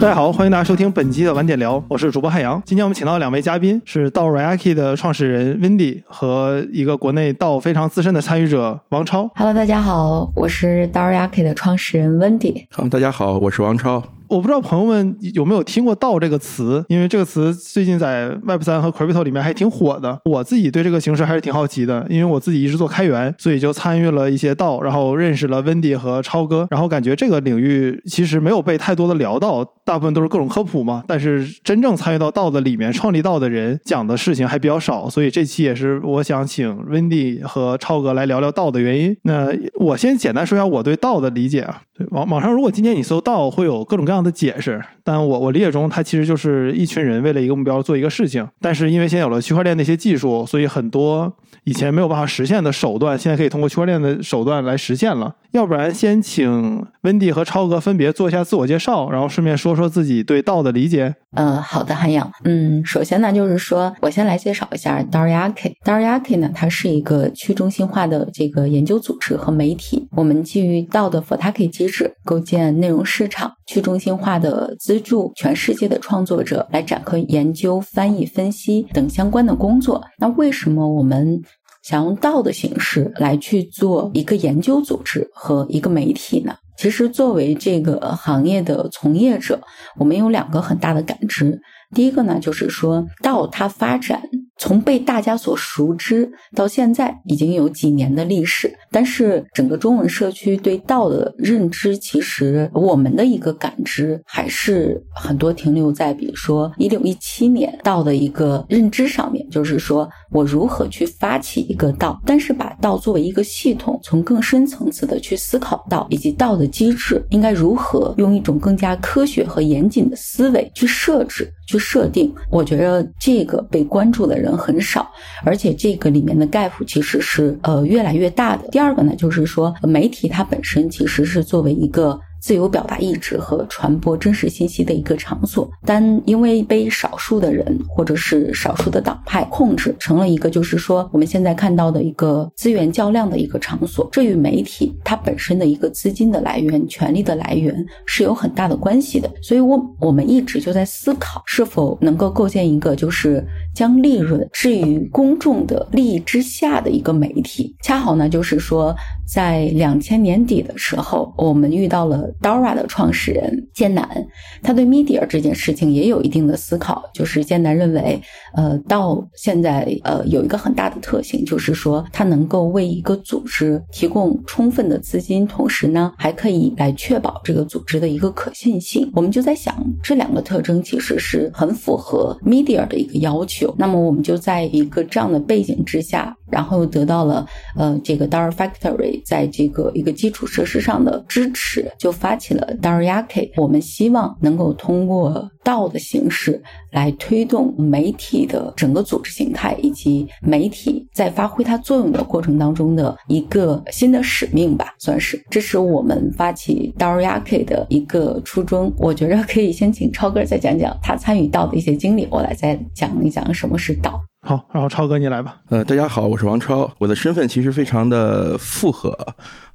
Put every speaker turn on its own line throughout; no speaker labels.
大家好，欢迎大家收听本期的晚点聊，我是主播汉阳。今天我们请到两位嘉宾，是道 Reaki 的创始人 Wendy 和一个国内道非常资深的参与者王超。
Hello，大家好，我是道 Reaki 的创始人 Wendy。
好，大家好，我是王超。
我不知道朋友们有没有听过“道”这个词，因为这个词最近在 Web 三和 Crypto 里面还挺火的。我自己对这个形式还是挺好奇的，因为我自己一直做开源，所以就参与了一些道，然后认识了 Wendy 和超哥，然后感觉这个领域其实没有被太多的聊到，大部分都是各种科普嘛。但是真正参与到道的里面，创立道的人讲的事情还比较少，所以这期也是我想请 Wendy 和超哥来聊聊道的原因。那我先简单说一下我对道的理解啊。网网上，如果今天你搜道，会有各种各样的解释。但我我理解中，它其实就是一群人为了一个目标做一个事情。但是因为现在有了区块链那些技术，所以很多以前没有办法实现的手段，现在可以通过区块链的手段来实现了。要不然，先请温迪和超哥分别做一下自我介绍，然后顺便说说说自己对道的理解。
呃，好的，韩阳。嗯，首先呢，就是说我先来介绍一下 Daryaki。Daryaki 呢，它是一个去中心化的这个研究组织和媒体。我们基于道的 Fortaki 机制，构建内容市场，去中心化的资助全世界的创作者来展开研究、翻译、分析等相关的工作。那为什么我们？想用道的形式来去做一个研究组织和一个媒体呢？其实作为这个行业的从业者，我们有两个很大的感知。第一个呢，就是说道它发展。从被大家所熟知到现在，已经有几年的历史。但是整个中文社区对道的认知，其实我们的一个感知还是很多停留在，比如说一六一七年道的一个认知上面，就是说我如何去发起一个道，但是把道作为一个系统，从更深层次的去思考道，以及道的机制应该如何用一种更加科学和严谨的思维去设置、去设定。我觉得这个被关注的人。很少，而且这个里面的 gap 其实是呃越来越大的。第二个呢，就是说媒体它本身其实是作为一个。自由表达意志和传播真实信息的一个场所，但因为被少数的人或者是少数的党派控制，成了一个就是说我们现在看到的一个资源较量的一个场所。这与媒体它本身的一个资金的来源、权力的来源是有很大的关系的。所以，我我们一直就在思考，是否能够构建一个就是将利润置于公众的利益之下的一个媒体。恰好呢，就是说在两千年底的时候，我们遇到了。Dora 的创始人艰难，他对 media 这件事情也有一定的思考。就是艰难认为，呃，到现在，呃，有一个很大的特性，就是说它能够为一个组织提供充分的资金，同时呢，还可以来确保这个组织的一个可信性。我们就在想，这两个特征其实是很符合 media 的一个要求。那么，我们就在一个这样的背景之下。然后得到了呃这个 Dar Factory 在这个一个基础设施上的支持，就发起了 Daryaki。我们希望能够通过道的形式来推动媒体的整个组织形态，以及媒体在发挥它作用的过程当中的一个新的使命吧，算是这是我们发起 Daryaki 的一个初衷。我觉得可以先请超哥再讲讲他参与道的一些经历，我来再讲一讲什么是道。
好，然后超哥你来吧。
呃，大家好，我是王超，我的身份其实非常的复合。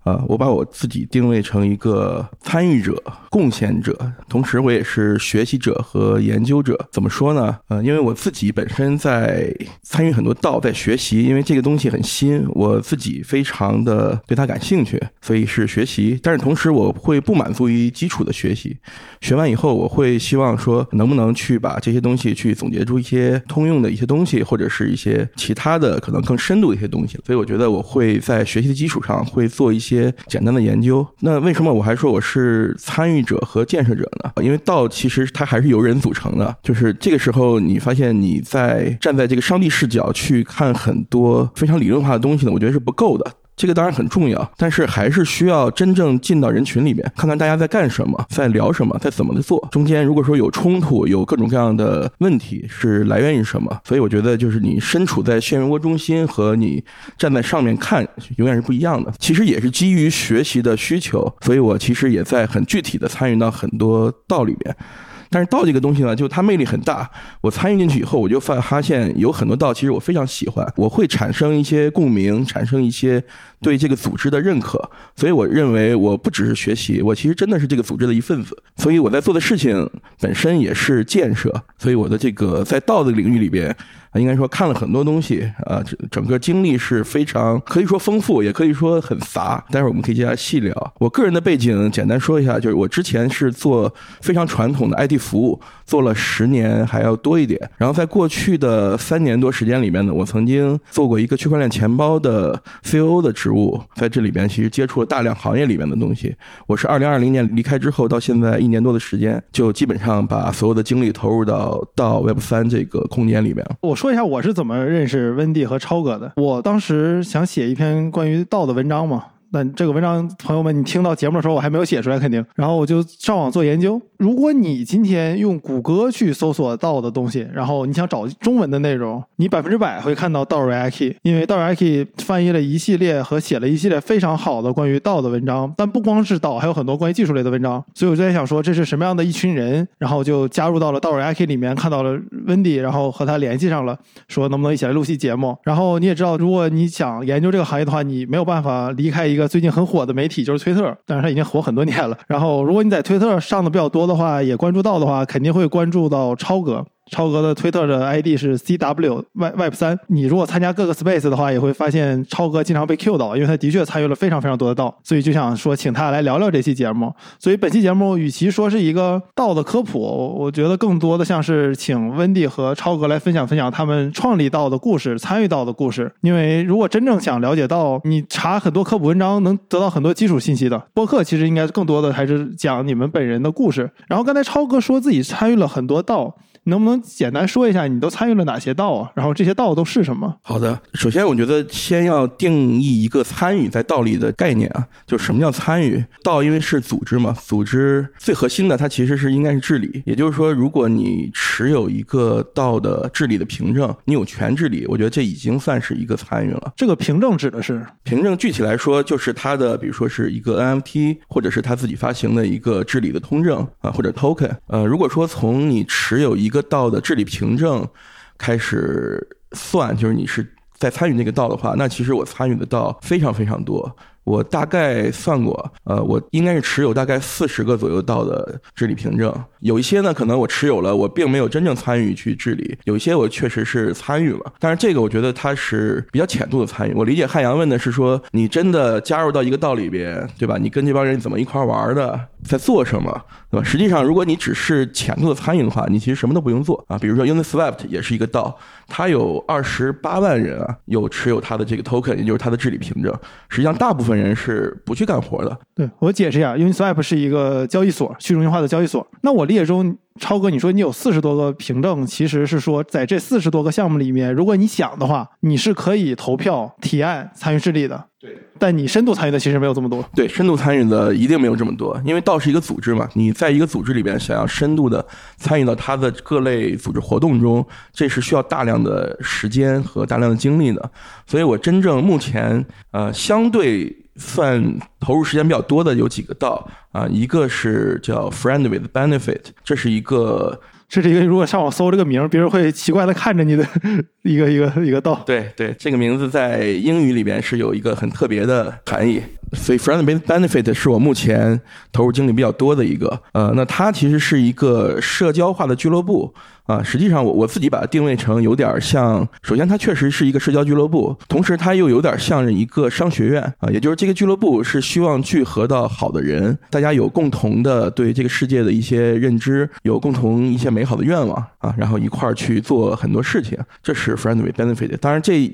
啊，我把我自己定位成一个参与者、贡献者，同时我也是学习者和研究者。怎么说呢？呃，因为我自己本身在参与很多道，在学习，因为这个东西很新，我自己非常的对它感兴趣，所以是学习。但是同时，我会不满足于基础的学习，学完以后，我会希望说，能不能去把这些东西去总结出一些通用的一些东西，或者是一些其他的可能更深度的一些东西。所以我觉得我会在学习的基础上会做一些。些简单的研究，那为什么我还说我是参与者和建设者呢？因为道其实它还是由人组成的，就是这个时候你发现你在站在这个上帝视角去看很多非常理论化的东西呢，我觉得是不够的。这个当然很重要，但是还是需要真正进到人群里面，看看大家在干什么，在聊什么，在怎么的做。中间如果说有冲突，有各种各样的问题，是来源于什么？所以我觉得，就是你身处在漩涡中心和你站在上面看，永远是不一样的。其实也是基于学习的需求，所以我其实也在很具体的参与到很多道里边。但是道这个东西呢，就它魅力很大。我参与进去以后，我就发发现有很多道其实我非常喜欢，我会产生一些共鸣，产生一些对这个组织的认可。所以我认为我不只是学习，我其实真的是这个组织的一份子。所以我在做的事情本身也是建设。所以我的这个在道的领域里边。应该说看了很多东西，啊，整个经历是非常可以说丰富，也可以说很杂。待会儿我们可以接下来细聊。我个人的背景简单说一下，就是我之前是做非常传统的 IT 服务，做了十年还要多一点。然后在过去的三年多时间里面呢，我曾经做过一个区块链钱包的 COO 的职务，在这里边其实接触了大量行业里面的东西。我是二零二零年离开之后到现在一年多的时间，就基本上把所有的精力投入到到 Web 三这个空间里面。
我说。说一下我是怎么认识温蒂和超哥的。我当时想写一篇关于道的文章嘛。那这个文章，朋友们，你听到节目的时候，我还没有写出来，肯定。然后我就上网做研究。如果你今天用谷歌去搜索到的东西，然后你想找中文的内容，你百分之百会看到道 Reiki，因为道 Reiki 翻译了一系列和写了一系列非常好的关于道的文章。但不光是道，还有很多关于技术类的文章。所以我就在想说，这是什么样的一群人？然后就加入到了道 Reiki 里面，看到了温迪，然后和他联系上了，说能不能一起来录期节目。然后你也知道，如果你想研究这个行业的话，你没有办法离开一个。最近很火的媒体就是推特，但是它已经火很多年了。然后，如果你在推特上的比较多的话，也关注到的话，肯定会关注到超哥。超哥的推特的 ID 是 CW Web Web 三。你如果参加各个 Space 的话，也会发现超哥经常被 Q 到，因为他的确参与了非常非常多的道，所以就想说请他来聊聊这期节目。所以本期节目与其说是一个道的科普，我觉得更多的像是请温蒂和超哥来分享分享他们创立道的故事、参与道的故事。因为如果真正想了解到，你查很多科普文章能得到很多基础信息的。播客其实应该更多的还是讲你们本人的故事。然后刚才超哥说自己参与了很多道。能不能简单说一下你都参与了哪些道啊？然后这些道都是什么？
好的，首先我觉得先要定义一个参与在道里的概念啊，就什么叫参与？道因为是组织嘛，组织最核心的它其实是应该是治理。也就是说，如果你持有一个道的治理的凭证，你有权治理，我觉得这已经算是一个参与了。
这个凭证指的是
凭证，具体来说就是它的，比如说是一个 NFT，或者是他自己发行的一个治理的通证啊，或者 token。呃，如果说从你持有一个一个道的治理凭证开始算，就是你是在参与那个道的话，那其实我参与的道非常非常多。我大概算过，呃，我应该是持有大概四十个左右道的治理凭证。有一些呢，可能我持有了，我并没有真正参与去治理；有一些我确实是参与了，但是这个我觉得它是比较浅度的参与。我理解汉阳问的是说，你真的加入到一个道里边，对吧？你跟这帮人怎么一块玩的，在做什么，对吧？实际上，如果你只是浅度的参与的话，你其实什么都不用做啊。比如说，Uniswap 也是一个道，它有二十八万人啊，有持有它的这个 token，也就是它的治理凭证。实际上，大部分人是不去干活的。
对我解释一下，Uniswap 是一个交易所，去中心化的交易所。那我理解中，超哥，你说你有四十多个凭证，其实是说在这四十多个项目里面，如果你想的话，你是可以投票、提案、参与治理的。
对。
但你深度参与的其实没有这么多。
对，深度参与的一定没有这么多，因为道是一个组织嘛，你在一个组织里边想要深度的参与到它的各类组织活动中，这是需要大量的时间和大量的精力的。所以我真正目前呃相对。算投入时间比较多的有几个道啊，一个是叫 Friend with Benefit，这是一个，
这是一个如果上网搜这个名，别人会奇怪的看着你的 一个一个一个道。
对对，这个名字在英语里边是有一个很特别的含义。所以，Friend Benefit 是我目前投入精力比较多的一个。呃，那它其实是一个社交化的俱乐部啊。实际上，我我自己把它定位成有点像，首先它确实是一个社交俱乐部，同时它又有点像一个商学院啊。也就是这个俱乐部是希望聚合到好的人，大家有共同的对这个世界的一些认知，有共同一些美好的愿望啊，然后一块儿去做很多事情。这是 friendly Benefit。当然这。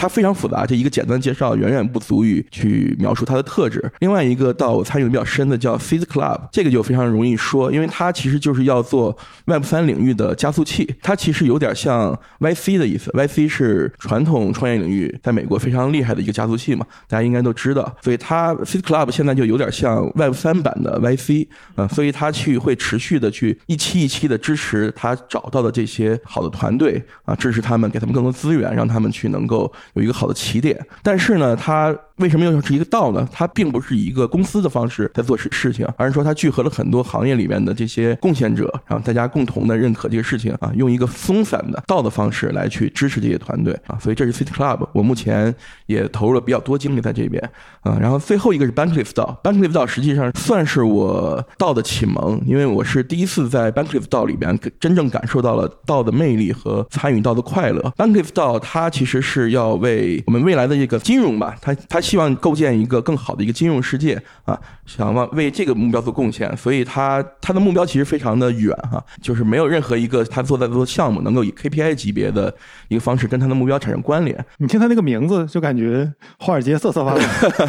它非常复杂，这一个简单的介绍远远不足以去描述它的特质。另外一个到我参与比较深的叫 Fizz Club，这个就非常容易说，因为它其实就是要做 Web 三领域的加速器。它其实有点像 YC 的意思，YC 是传统创业领域在美国非常厉害的一个加速器嘛，大家应该都知道。所以它 Fizz Club 现在就有点像 Web 三版的 YC，嗯，所以它去会持续的去一期一期的支持他找到的这些好的团队啊，支持他们，给他们更多资源，让他们去能够。有一个好的起点。但是呢，它为什么又是一个道呢？它并不是以一个公司的方式在做事事情，而是说它聚合了很多行业里面的这些贡献者，然后大家共同的认可这个事情啊，用一个松散的道的方式来去支持这些团队啊。所以这是 City Club，我目前也投入了比较多精力在这边啊。然后最后一个是 Bankliff 道，Bankliff 道实际上算是我道的启蒙，因为我是第一次在 Bankliff 道里边真正感受到了道的魅力和参与道的快乐。Bankliff 道它其实是要为我们未来的这个金融吧，他他希望构建一个更好的一个金融世界啊，想往为这个目标做贡献，所以他他的目标其实非常的远哈，就是没有任何一个他做在做项目能够以 KPI 级别的一个方式跟他的目标产生关联。
你听他那个名字就感觉华尔街瑟瑟发抖。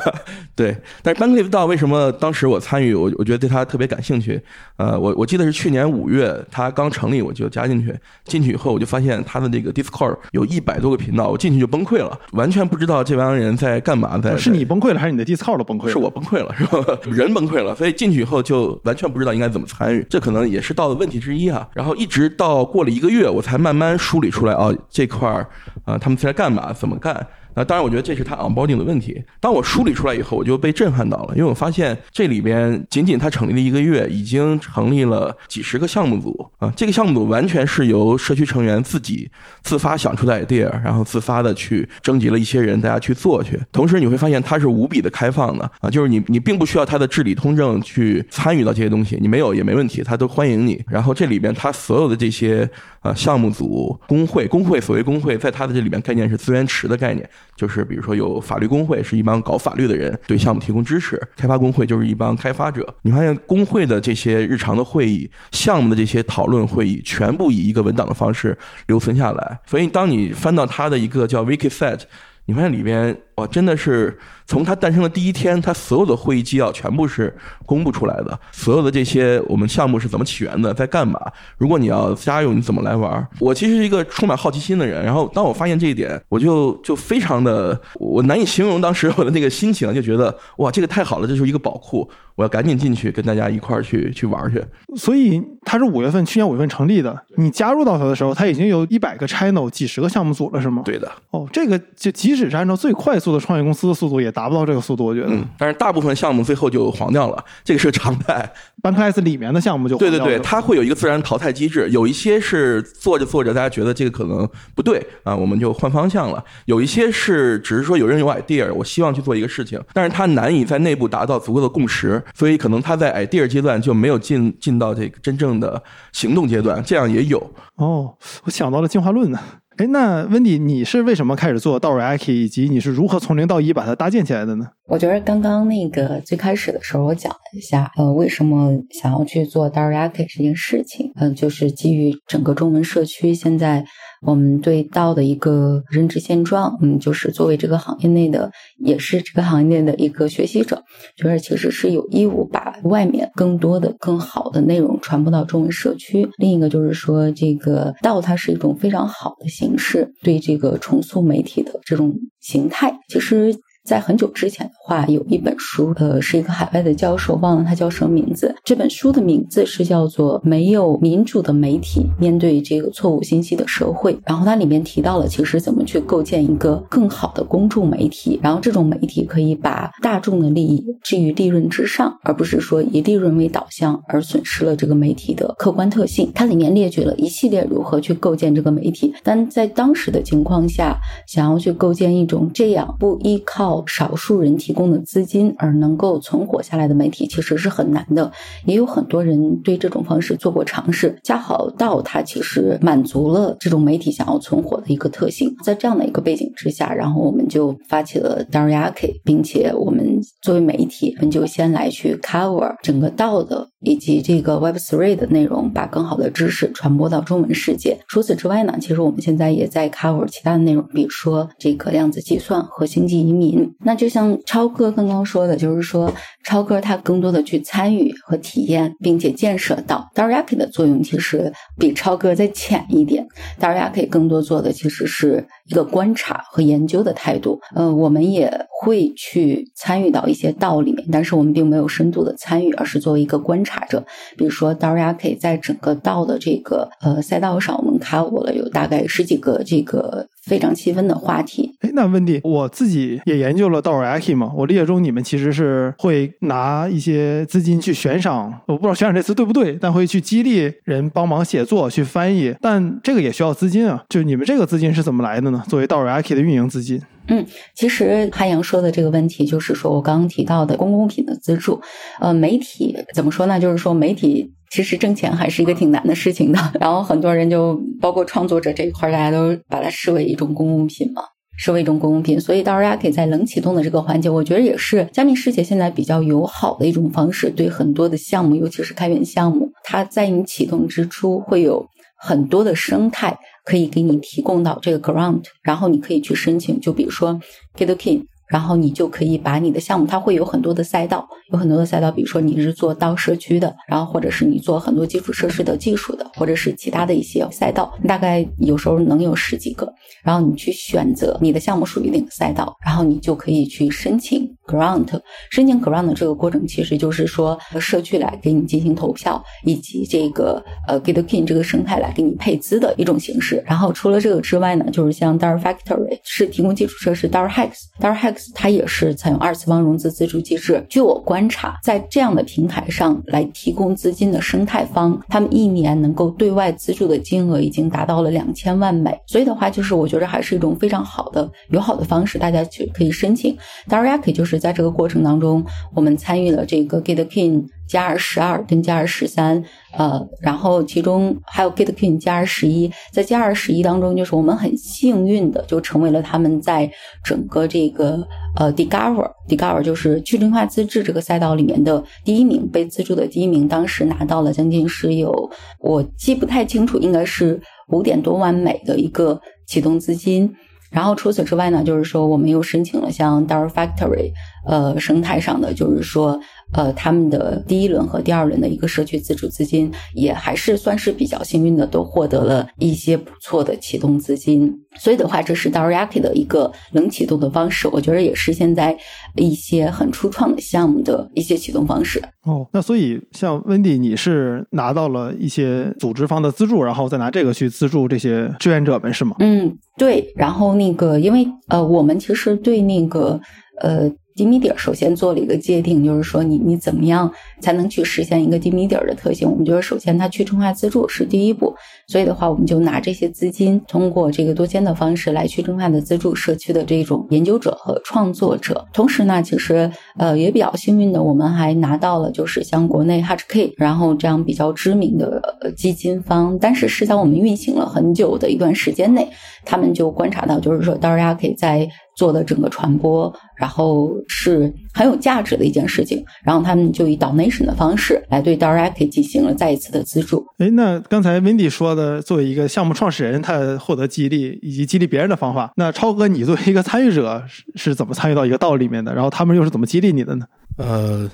对，但是 Bankliff 道为什么当时我参与，我我觉得对他特别感兴趣。呃，我我记得是去年五月他刚成立，我就加进去，进去以后我就发现他的这个 Discord 有一百多个频道，我进去就崩溃了，完全不知道这帮人在干嘛，在
是你崩溃了还是你的 Discord 都崩溃了？
是我崩溃了，是吧？人崩溃了，所以进去以后就完全不知道应该怎么参与，这可能也是到的问题之一啊。然后一直到过了一个月，我才慢慢梳理出来，哦，这块儿啊，他们在干嘛，怎么干。那当然，我觉得这是他 onboarding 的问题。当我梳理出来以后，我就被震撼到了，因为我发现这里边仅仅他成立了一个月，已经成立了几十个项目组啊。这个项目组完全是由社区成员自己自发想出的 idea，然后自发的去征集了一些人，大家去做去。同时你会发现它是无比的开放的啊，就是你你并不需要他的治理通证去参与到这些东西，你没有也没问题，他都欢迎你。然后这里边他所有的这些呃项目组、工会、工会，所谓工会，在他的这里边概念是资源池的概念。就是比如说有法律工会，是一帮搞法律的人对项目提供支持；开发工会就是一帮开发者。你发现工会的这些日常的会议、项目的这些讨论会议，全部以一个文档的方式留存下来。所以当你翻到它的一个叫 Wikiset，你发现里边哇，真的是。从它诞生的第一天，它所有的会议纪要全部是公布出来的。所有的这些我们项目是怎么起源的，在干嘛？如果你要加入，你怎么来玩？我其实是一个充满好奇心的人。然后当我发现这一点，我就就非常的，我难以形容当时我的那个心情，就觉得哇，这个太好了，这是一个宝库，我要赶紧进去跟大家一块儿去去玩去。
所以它是五月份，去年五月份成立的。你加入到它的时候，它已经有一百个 channel，几十个项目组了，是吗？
对的。
哦，这个就即使是按照最快速的创业公司的速度，也达。达不到这个速度，我觉得。
嗯，但是大部分项目最后就黄掉了，这个是常态。
Bankless 里面的项目就
对对对，它会有一个自然淘汰机制。有一些是做着做着，大家觉得这个可能不对啊，我们就换方向了。有一些是只是说有人有 idea，我希望去做一个事情，但是它难以在内部达到足够的共识，所以可能它在 idea 阶段就没有进进到这个真正的行动阶段，这样也有。
哦，我想到了进化论呢。哎，那温迪，你是为什么开始做 Doraki，以及你是如何从零到一把它搭建起来的呢？
我觉得刚刚那个最开始的时候，我讲了一下，呃，为什么想要去做 Doraki 这件事情，嗯，就是基于整个中文社区现在。我们对道的一个认知现状，嗯，就是作为这个行业内的，也是这个行业内的一个学习者，就是其实是有义务把外面更多的、更好的内容传播到中文社区。另一个就是说，这个道它是一种非常好的形式，对这个重塑媒体的这种形态，其实。在很久之前的话，有一本书，呃，是一个海外的教授，忘了他叫什么名字。这本书的名字是叫做《没有民主的媒体面对这个错误信息的社会》。然后它里面提到了，其实怎么去构建一个更好的公众媒体，然后这种媒体可以把大众的利益置于利润之上，而不是说以利润为导向而损失了这个媒体的客观特性。它里面列举了一系列如何去构建这个媒体，但在当时的情况下，想要去构建一种这样不依靠。少数人提供的资金而能够存活下来的媒体其实是很难的，也有很多人对这种方式做过尝试。恰好到它其实满足了这种媒体想要存活的一个特性。在这样的一个背景之下，然后我们就发起了 Dariaki，并且我们作为媒体，我们就先来去 cover 整个道的以及这个 Web Three 的内容，把更好的知识传播到中文世界。除此之外呢，其实我们现在也在 cover 其他的内容，比如说这个量子计算和星际移民。那就像超哥刚刚说的，就是说超哥他更多的去参与和体验，并且建设到 Dariaki 的作用，其实比超哥再浅一点。d a r a k 更多做的其实是一个观察和研究的态度。呃，我们也会去参与到一些道里面，但是我们并没有深度的参与，而是作为一个观察者。比如说 Dariaki 在整个道的这个呃赛道上，我们 cover 了有大概十几个这个。非常气愤的话题。
哎，那温迪，我自己也研究了 Doraki 嘛，我理解中你们其实是会拿一些资金去悬赏，我不知道悬赏这词对不对，但会去激励人帮忙写作、去翻译，但这个也需要资金啊。就你们这个资金是怎么来的呢？作为 Doraki 的运营资金？
嗯，其实汉阳说的这个问题，就是说我刚刚提到的公共品的资助，呃，媒体怎么说呢？就是说媒体其实挣钱还是一个挺难的事情的。然后很多人就包括创作者这一块，大家都把它视为一种公共品嘛，视为一种公共品。所以，到时候大家可以在冷启动的这个环节，我觉得也是加密世界现在比较友好的一种方式，对很多的项目，尤其是开源项目，它在你启动之初会有很多的生态。可以给你提供到这个 grant，然后你可以去申请。就比如说 Gitkin，然后你就可以把你的项目，它会有很多的赛道，有很多的赛道。比如说你是做到社区的，然后或者是你做很多基础设施的技术的，或者是其他的一些赛道，大概有时候能有十几个。然后你去选择你的项目属于哪个赛道，然后你就可以去申请 grant。申请 grant 这个过程，其实就是说社区来给你进行投票，以及这个呃 Gitkin 这个生态来给你配资的一种形式。然后除了这个之外呢，就是像 Dar Factory 是提供基础设施，Dar Hex，Dar 它也是采用二次方融资资助机制。据我观察，在这样的平台上来提供资金的生态方，他们一年能够对外资助的金额已经达到了两千万美。所以的话，就是我。觉得还是一种非常好的友好的方式，大家去可以申请。当然，也可以就是在这个过程当中，我们参与了这个 Gitkin 加二十二跟加二十三，呃，然后其中还有 Gitkin 加二十一，在加二十一当中，就是我们很幸运的就成为了他们在整个这个呃 Discover Discover 就是去中心化资质这个赛道里面的第一名，被资助的第一名，当时拿到了将近是有我记不太清楚，应该是五点多万美的一个。启动资金，然后除此之外呢，就是说我们又申请了像 Dar Factory，呃，生态上的，就是说。呃，他们的第一轮和第二轮的一个社区自主资金也还是算是比较幸运的，都获得了一些不错的启动资金。所以的话，这是 Dariaki 的一个冷启动的方式，我觉得也是现在一些很初创的项目的一些启动方式。
哦，那所以像 Wendy，你是拿到了一些组织方的资助，然后再拿这个去资助这些志愿者们，是吗？
嗯，对。然后那个，因为呃，我们其实对那个呃。低米底儿首先做了一个界定，就是说你你怎么样才能去实现一个低米底儿的特性？我们觉得首先它去中化资助是第一步，所以的话我们就拿这些资金，通过这个多签的方式来去中化的资助社区的这种研究者和创作者。同时呢，其实呃也比较幸运的，我们还拿到了就是像国内 HK，然后这样比较知名的基金方，但是是在我们运行了很久的一段时间内，他们就观察到，就是说到时大家可以在做的整个传播，然后是很有价值的一件事情。然后他们就以 donation 的方式来对 Direct 进行了再一次的资助。
哎，那刚才 Wendy 说的，作为一个项目创始人，他获得激励以及激励别人的方法，那超哥，你作为一个参与者，是是怎么参与到一个道里面的？然后他们又是怎么激励你的呢？
呃，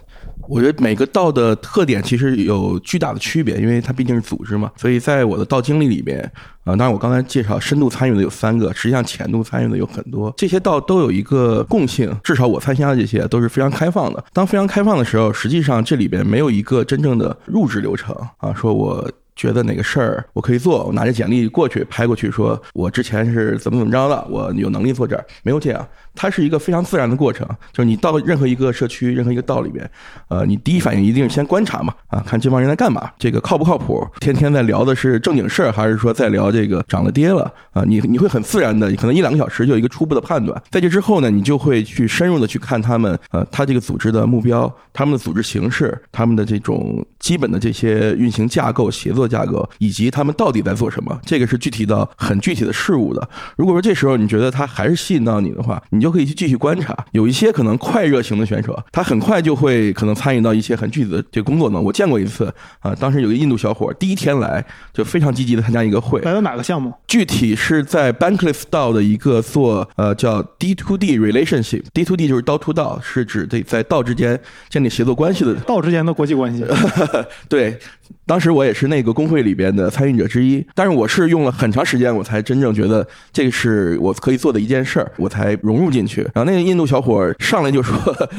我觉得每个道的特点其实有巨大的区别，因为它毕竟是组织嘛。所以在我的道经历里边，啊，当然我刚才介绍深度参与的有三个，实际上浅度参与的有很多。这些道都有一个共性，至少我参加的这些都是非常开放的。当非常开放的时候，实际上这里边没有一个真正的入职流程啊，说我。觉得哪个事儿我可以做，我拿着简历过去拍过去，说我之前是怎么怎么着的，我有能力做这儿，没有这样，它是一个非常自然的过程。就是你到任何一个社区、任何一个道里边，呃，你第一反应一定是先观察嘛，啊，看这帮人在干嘛，这个靠不靠谱？天天在聊的是正经事儿，还是说在聊这个涨了跌了？啊，你你会很自然的，可能一两个小时就有一个初步的判断。在这之后呢，你就会去深入的去看他们，呃，他这个组织的目标、他们的组织形式、他们的这种基本的这些运行架构、协作。价格以及他们到底在做什么，这个是具体到很具体的事物的。如果说这时候你觉得他还是吸引到你的话，你就可以去继续观察。有一些可能快热型的选手，他很快就会可能参与到一些很具体的这工作呢。我见过一次啊，当时有个印度小伙第一天来就非常积极的参加一个会，
来到哪个项目？
具体是在 Bankless 道的一个做呃叫 D to D relationship，D to D 就是道 to 道，是指这在道之间建立协作关系的
道之间的国际关系。
对，当时我也是那个工会里边的参与者之一，但是我是用了很长时间，我才真正觉得这个是我可以做的一件事儿，我才融入进去。然后那个印度小伙上来就说：“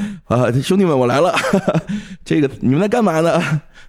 啊，兄弟们，我来了，这个你们在干嘛呢？”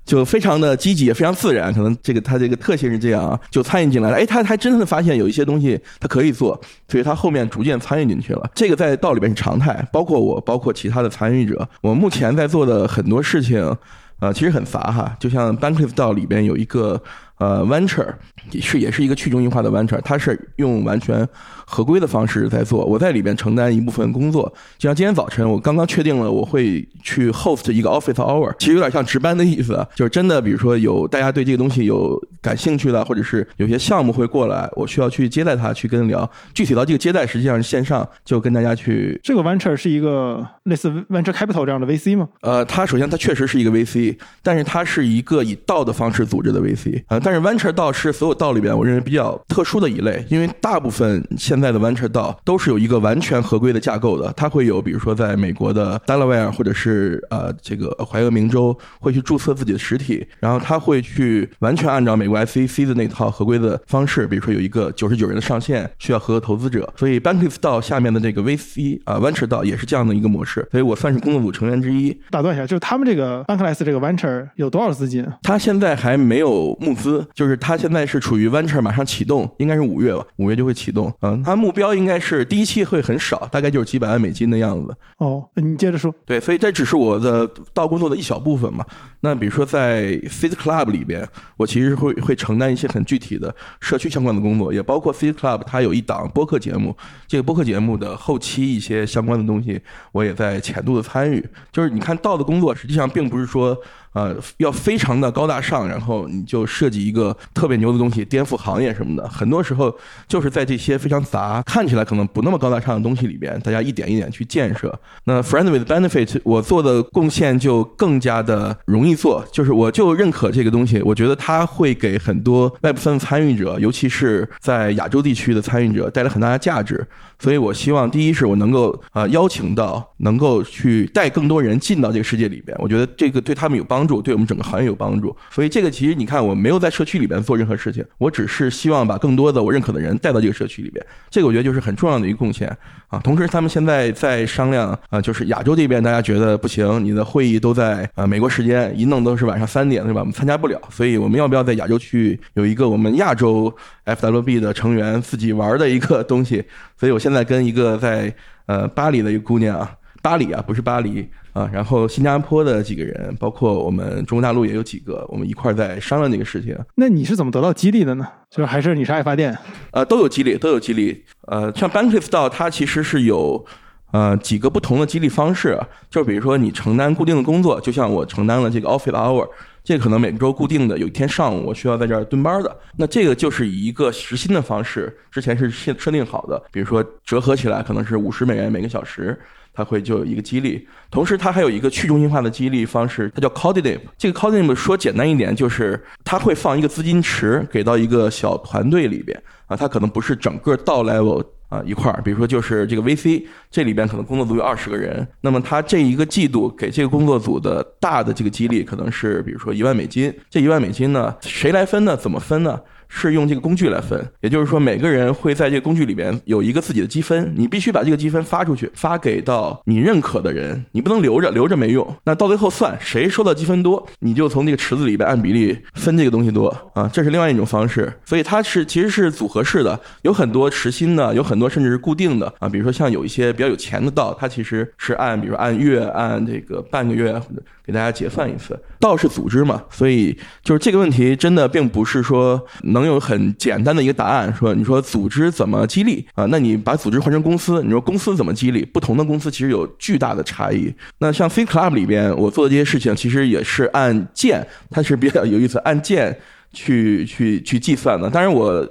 就非常的积极，也非常自然。可能这个他这个特性是这样啊，就参与进来了。哎，他还真的发现有一些东西他可以做，所以他后面逐渐参与进去了。这个在道里边是常态，包括我，包括其他的参与者。我目前在做的很多事情，呃，其实很乏哈。就像 Banklift 道里边有一个呃 Venture，也是也是一个去中心化的 Venture，它是用完全。合规的方式在做，我在里边承担一部分工作。就像今天早晨，我刚刚确定了我会去 host 一个 office hour，其实有点像值班的意思，就是真的，比如说有大家对这个东西有感兴趣的，或者是有些项目会过来，我需要去接待他，去跟聊。具体到这个接待，实际上是线上就跟大家去。
这个 venture 是一个类似 venture capital 这样的 VC 吗？
呃，它首先它确实是一个 VC，但是它是一个以道的方式组织的 VC 啊。但是 venture 道是所有道里边我认为比较特殊的一类，因为大部分现现在的 venture 道都是有一个完全合规的架构的，它会有比如说在美国的 Delaware 或者是呃这个怀俄明州会去注册自己的实体，然后他会去完全按照美国 SEC 的那套合规的方式，比如说有一个九十九人的上限需要合格投资者，所以 Bankless 道下面的这个 VC 啊 Venture 道也是这样的一个模式，所以我算是工作组成员之一。
打断一下，就是他们这个 Bankless 这个 Venture 有多少资金？
他现在还没有募资，就是他现在是处于 Venture 马上启动，应该是五月吧，五月就会启动。嗯，他目标。应该是第一期会很少，大概就是几百万美金的样子。
哦，你接着说。
对，所以这只是我的到工作的一小部分嘛。那比如说在 Fit Club 里边，我其实会会承担一些很具体的社区相关的工作，也包括 Fit Club 它有一档播客节目，这个播客节目的后期一些相关的东西，我也在浅度的参与。就是你看到的工作，实际上并不是说。呃，要非常的高大上，然后你就设计一个特别牛的东西，颠覆行业什么的。很多时候就是在这些非常杂、看起来可能不那么高大上的东西里边，大家一点一点去建设。那 Friend with Benefit，我做的贡献就更加的容易做，就是我就认可这个东西，我觉得它会给很多 Web 三参与者，尤其是在亚洲地区的参与者带来很大的价值。所以我希望，第一是我能够啊邀请到，能够去带更多人进到这个世界里边。我觉得这个对他们有帮助，对我们整个行业有帮助。所以这个其实你看，我没有在社区里边做任何事情，我只是希望把更多的我认可的人带到这个社区里边。这个我觉得就是很重要的一个贡献啊。同时，他们现在在商量啊，就是亚洲这边大家觉得不行，你的会议都在啊美国时间，一弄都是晚上三点，对吧？我们参加不了，所以我们要不要在亚洲区域有一个我们亚洲 FWB 的成员自己玩的一个东西？所以我现在跟一个在呃巴黎的一个姑娘啊，巴黎啊，不是巴黎啊，然后新加坡的几个人，包括我们中国大陆也有几个，我们一块儿在商量这个事情。
那你是怎么得到激励的呢？就是还是你是爱发电？
呃，都有激励，都有激励。呃，像 Bankless 道，它其实是有呃几个不同的激励方式，就比如说你承担固定的工作，就像我承担了这个 Office Hour。这可能每周固定的有一天上午我需要在这儿蹲班的，那这个就是以一个时薪的方式，之前是设设定好的，比如说折合起来可能是五十美元每个小时，它会就有一个激励。同时，它还有一个去中心化的激励方式，它叫 c o d i n a p 这个 c o d i n a p 说简单一点，就是它会放一个资金池给到一个小团队里边啊，它可能不是整个到 level。啊，一块儿，比如说就是这个 VC，这里边可能工作组有二十个人，那么他这一个季度给这个工作组的大的这个激励可能是，比如说一万美金，这一万美金呢，谁来分呢？怎么分呢？是用这个工具来分，也就是说每个人会在这个工具里边有一个自己的积分，你必须把这个积分发出去，发给到你认可的人，你不能留着，留着没用。那到最后算谁收到积分多，你就从这个池子里边按比例分这个东西多啊，这是另外一种方式。所以它是其实是组合式的，有很多实心的，有很多甚至是固定的啊。比如说像有一些比较有钱的道，它其实是按比如按月按这个半个月给大家结算一次。道是组织嘛，所以就是这个问题真的并不是说能。能有很简单的一个答案，说你说组织怎么激励啊？那你把组织换成公司，你说公司怎么激励？不同的公司其实有巨大的差异。那像 C Club 里边，我做的这些事情其实也是按件，它是比较有意思，按件去去去计算的。当然我。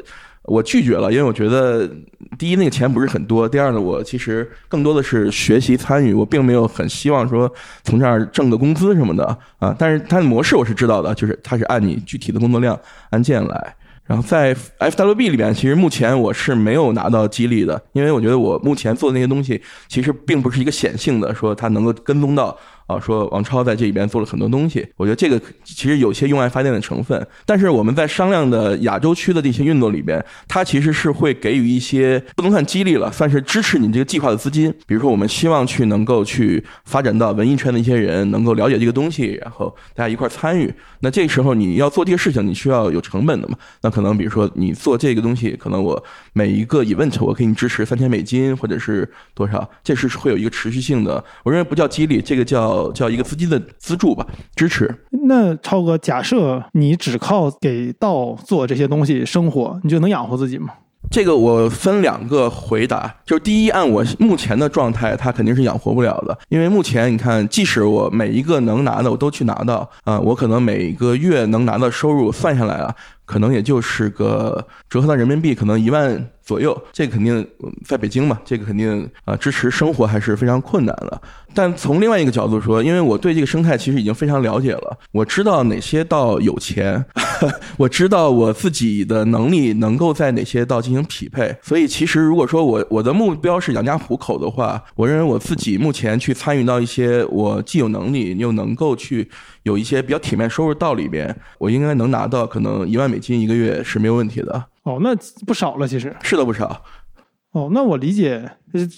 我拒绝了，因为我觉得第一那个钱不是很多，第二呢，我其实更多的是学习参与，我并没有很希望说从这儿挣个工资什么的啊。但是它的模式我是知道的，就是它是按你具体的工作量按件来。然后在 FWB 里边，其实目前我是没有拿到激励的，因为我觉得我目前做的那些东西其实并不是一个显性的，说它能够跟踪到。啊，说王超在这里边做了很多东西。我觉得这个其实有些用爱发电的成分，但是我们在商量的亚洲区的这些运作里边，它其实是会给予一些不能算激励了，算是支持你这个计划的资金。比如说，我们希望去能够去发展到文艺圈的一些人能够了解这个东西，然后大家一块参与。那这时候你要做这个事情，你需要有成本的嘛？那可能比如说你做这个东西，可能我每一个 event 我给你支持三千美金，或者是多少，这是会有一个持续性的。我认为不叫激励，这个叫叫一个资金的资助吧，支持。
那超哥，假设你只靠给道做这些东西生活，你就能养活自己吗？
这个我分两个回答，就是第一，按我目前的状态，它肯定是养活不了的，因为目前你看，即使我每一个能拿的我都去拿到，啊，我可能每个月能拿到收入算下来啊，可能也就是个折合到人民币可能一万。左右，这个肯定在北京嘛，这个肯定啊，支持生活还是非常困难的。但从另外一个角度说，因为我对这个生态其实已经非常了解了，我知道哪些道有钱，我知道我自己的能力能够在哪些道进行匹配。所以，其实如果说我我的目标是养家糊口的话，我认为我自己目前去参与到一些我既有能力又能够去有一些比较体面收入道里边，我应该能拿到可能一万美美金一个月是没有问题的。
哦，那不少了，其实
是的不少。
哦，那我理解，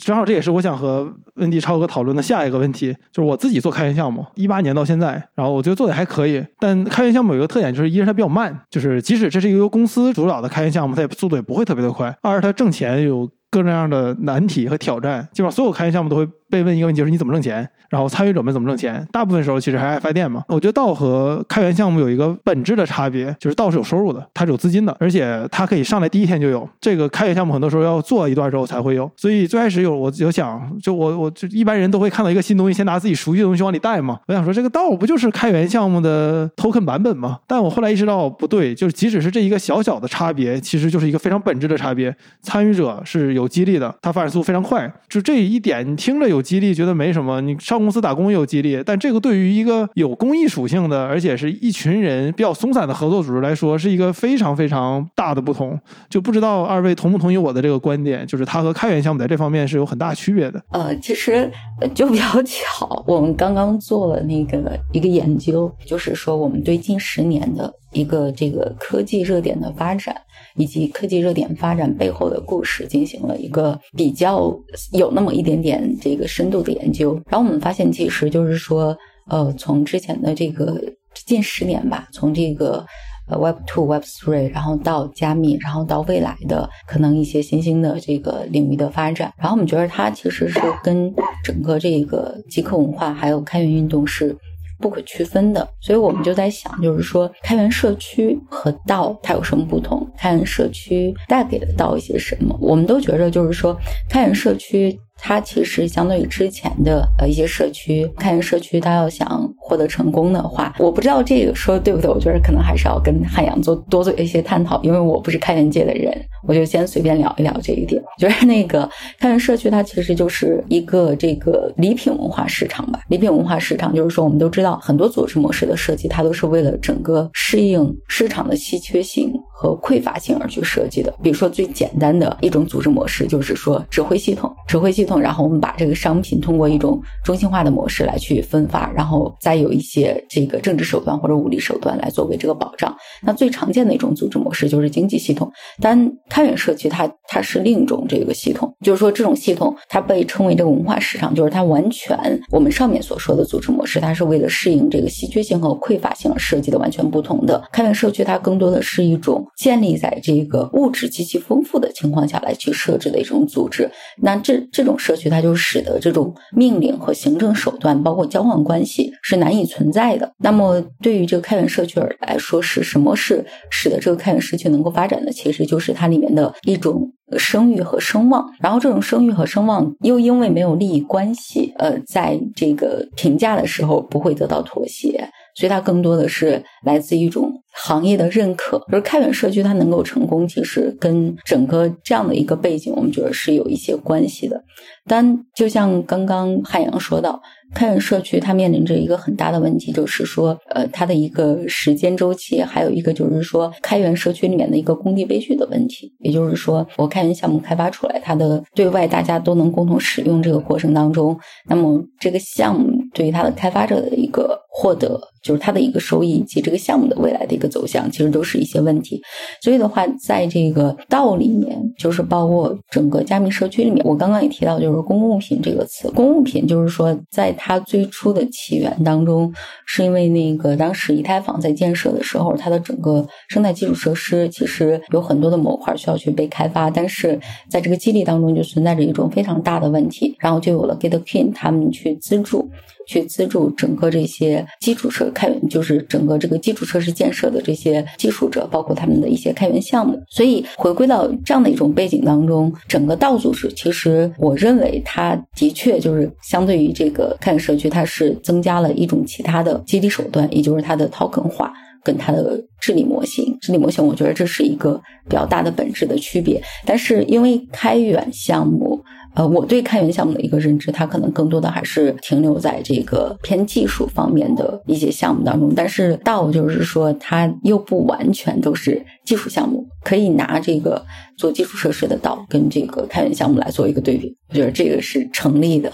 正好这也是我想和温迪超哥讨论的下一个问题，就是我自己做开源项目，一八年到现在，然后我觉得做的还可以。但开源项目有一个特点，就是一是它比较慢，就是即使这是一个由公司主导的开源项目，它也速度也不会特别的快；二是它挣钱有各种各样的难题和挑战，基本上所有开源项目都会。被问一个问题就是你怎么挣钱，然后参与者们怎么挣钱？大部分时候其实还是爱发电嘛。我觉得道和开源项目有一个本质的差别，就是道是有收入的，它是有资金的，而且它可以上来第一天就有。这个开源项目很多时候要做一段之后才会有。所以最开始有我有想，就我我就一般人都会看到一个新东西，先拿自己熟悉的东西往里带嘛。我想说这个道不就是开源项目的 token 版本吗？但我后来意识到不对，就是即使是这一个小小的差别，其实就是一个非常本质的差别。参与者是有激励的，它发展速度非常快，就这一点你听着有。激励觉得没什么，你上公司打工也有激励，但这个对于一个有公益属性的，而且是一群人比较松散的合作组织来说，是一个非常非常大的不同。就不知道二位同不同意我的这个观点，就是它和开源项目在这方面是有很大区别的。
呃，其实就比较巧，我们刚刚做了那个一个研究，就是说我们对近十年的一个这个科技热点的发展。以及科技热点发展背后的故事进行了一个比较有那么一点点这个深度的研究，然后我们发现，其实就是说，呃，从之前的这个近十年吧，从这个呃 Web Two、Web Three，然后到加密，然后到未来的可能一些新兴的这个领域的发展，然后我们觉得它其实是跟整个这个极客文化还有开源运动是。不可区分的，所以我们就在想，就是说开源社区和道它有什么不同？开源社区带给了道一些什么？我们都觉着，就是说开源社区。它其实相对于之前的呃一些社区，开源社区，它要想获得成功的话，我不知道这个说的对不对，我觉得可能还是要跟汉阳做多做一些探讨，因为我不是开源界的人，我就先随便聊一聊这一点。觉得那个开源社区它其实就是一个这个礼品文化市场吧，礼品文化市场就是说我们都知道很多组织模式的设计，它都是为了整个适应市场的稀缺性。和匮乏性而去设计的，比如说最简单的一种组织模式，就是说指挥系统，指挥系统，然后我们把这个商品通过一种中心化的模式来去分发，然后再有一些这个政治手段或者武力手段来作为这个保障。那最常见的一种组织模式就是经济系统，但开源社区它它是另一种这个系统，就是说这种系统它被称为这个文化市场，就是它完全我们上面所说的组织模式，它是为了适应这个稀缺性和匮乏性而设计的，完全不同的开源社区，它更多的是一种。建立在这个物质极其丰富的情况下来去设置的一种组织，那这这种社区它就使得这种命令和行政手段，包括交换关系是难以存在的。那么对于这个开源社区而来说，是什么是使得这个开源社区能够发展的？其实就是它里面的一种声誉和声望。然后这种声誉和声望又因为没有利益关系，呃，在这个评价的时候不会得到妥协。所以它更多的是来自一种行业的认可。就是开源社区它能够成功，其实跟整个这样的一个背景，我们觉得是有一些关系的。但就像刚刚汉阳说到。开源社区它面临着一个很大的问题，就是说，呃，它的一个时间周期，还有一个就是说，开源社区里面的一个工地悲剧的问题。也就是说，我开源项目开发出来，它的对外大家都能共同使用这个过程当中，那么这个项目对于它的开发者的一个获得。就是它的一个收益以及这个项目的未来的一个走向，其实都是一些问题。所以的话，在这个道里面，就是包括整个加密社区里面，我刚刚也提到，就是公共品这个词。公共品就是说，在它最初的起源当中，是因为那个当时以太坊在建设的时候，它的整个生态基础设施其实有很多的模块需要去被开发，但是在这个激励当中就存在着一种非常大的问题，然后就有了 GitKing 他们去资助。去资助整个这些基础设施开源，就是整个这个基础设施建设的这些技术者，包括他们的一些开源项目。所以回归到这样的一种背景当中，整个道组织其实我认为它的确就是相对于这个开源社区，它是增加了一种其他的激励手段，也就是它的 token 化跟它的治理模型。治理模型，我觉得这是一个比较大的本质的区别。但是因为开源项目。呃，我对开源项目的一个认知，它可能更多的还是停留在这个偏技术方面的一些项目当中。但是道就是说，它又不完全都是技术项目，可以拿这个做基础设施的道跟这个开源项目来做一个对比，我觉得这个是成立的。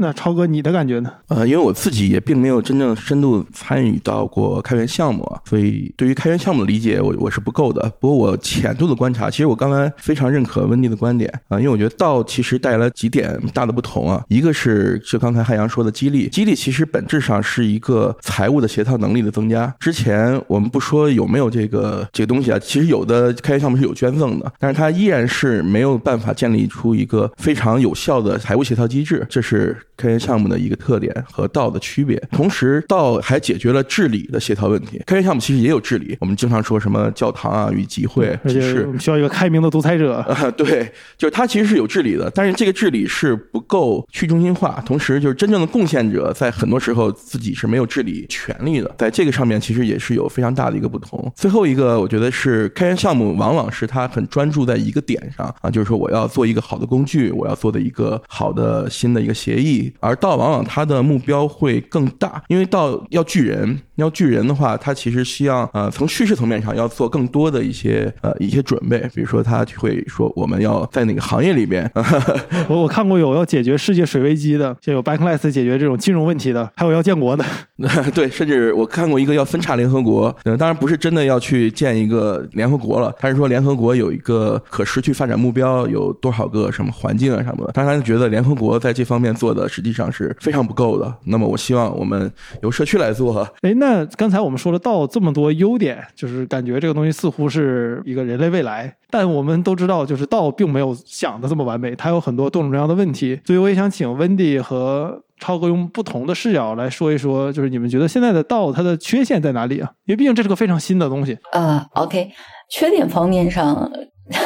那超哥，你的感觉呢？
呃，因为我自己也并没有真正深度参与到过开源项目啊，所以对于开源项目的理解，我我是不够的。不过我浅度的观察，其实我刚才非常认可温迪的观点啊，因为我觉得道其实带来几点大的不同啊。一个是就刚才汉阳说的激励，激励其实本质上是一个财务的协调能力的增加。之前我们不说有没有这个这个东西啊，其实有的开源项目是有捐赠的，但是它依然是没有办法建立出一个非常有效的财务协调机制，这是。开源项目的一个特点和道的区别，同时道还解决了治理的协调问题。开源项目其实也有治理，我们经常说什么教堂啊与集会，
而且需要一个开明的独裁者。
对，就是它其实是有治理的，但是这个治理是不够去中心化，同时就是真正的贡献者在很多时候自己是没有治理权利的，在这个上面其实也是有非常大的一个不同。最后一个，我觉得是开源项目往往是它很专注在一个点上啊，就是说我要做一个好的工具，我要做的一个好的新的一个协议。而道往往他的目标会更大，因为道要聚人，要巨人的话，他其实需要呃从叙事层面上要做更多的一些呃一些准备，比如说他会说我们要在哪个行业里边。
我我看过有要解决世界水危机的，就有 Backless 解决这种金融问题的，还有要建国的。
对，甚至我看过一个要分叉联合国，当然不是真的要去建一个联合国了，他是说联合国有一个可持续发展目标，有多少个什么环境啊什么的，但是他觉得联合国在这方面做的。实际上是非常不够的。那么，我希望我们由社区来做。
哎，那那刚才我们说了道这么多优点，就是感觉这个东西似乎是一个人类未来。但我们都知道，就是道并没有想的这么完美，它有很多多种多样的问题。所以，我也想请温迪和超哥用不同的视角来说一说，就是你们觉得现在的道它的缺陷在哪里啊？因为毕竟这是个非常新的东西。
呃，OK，缺点方面上，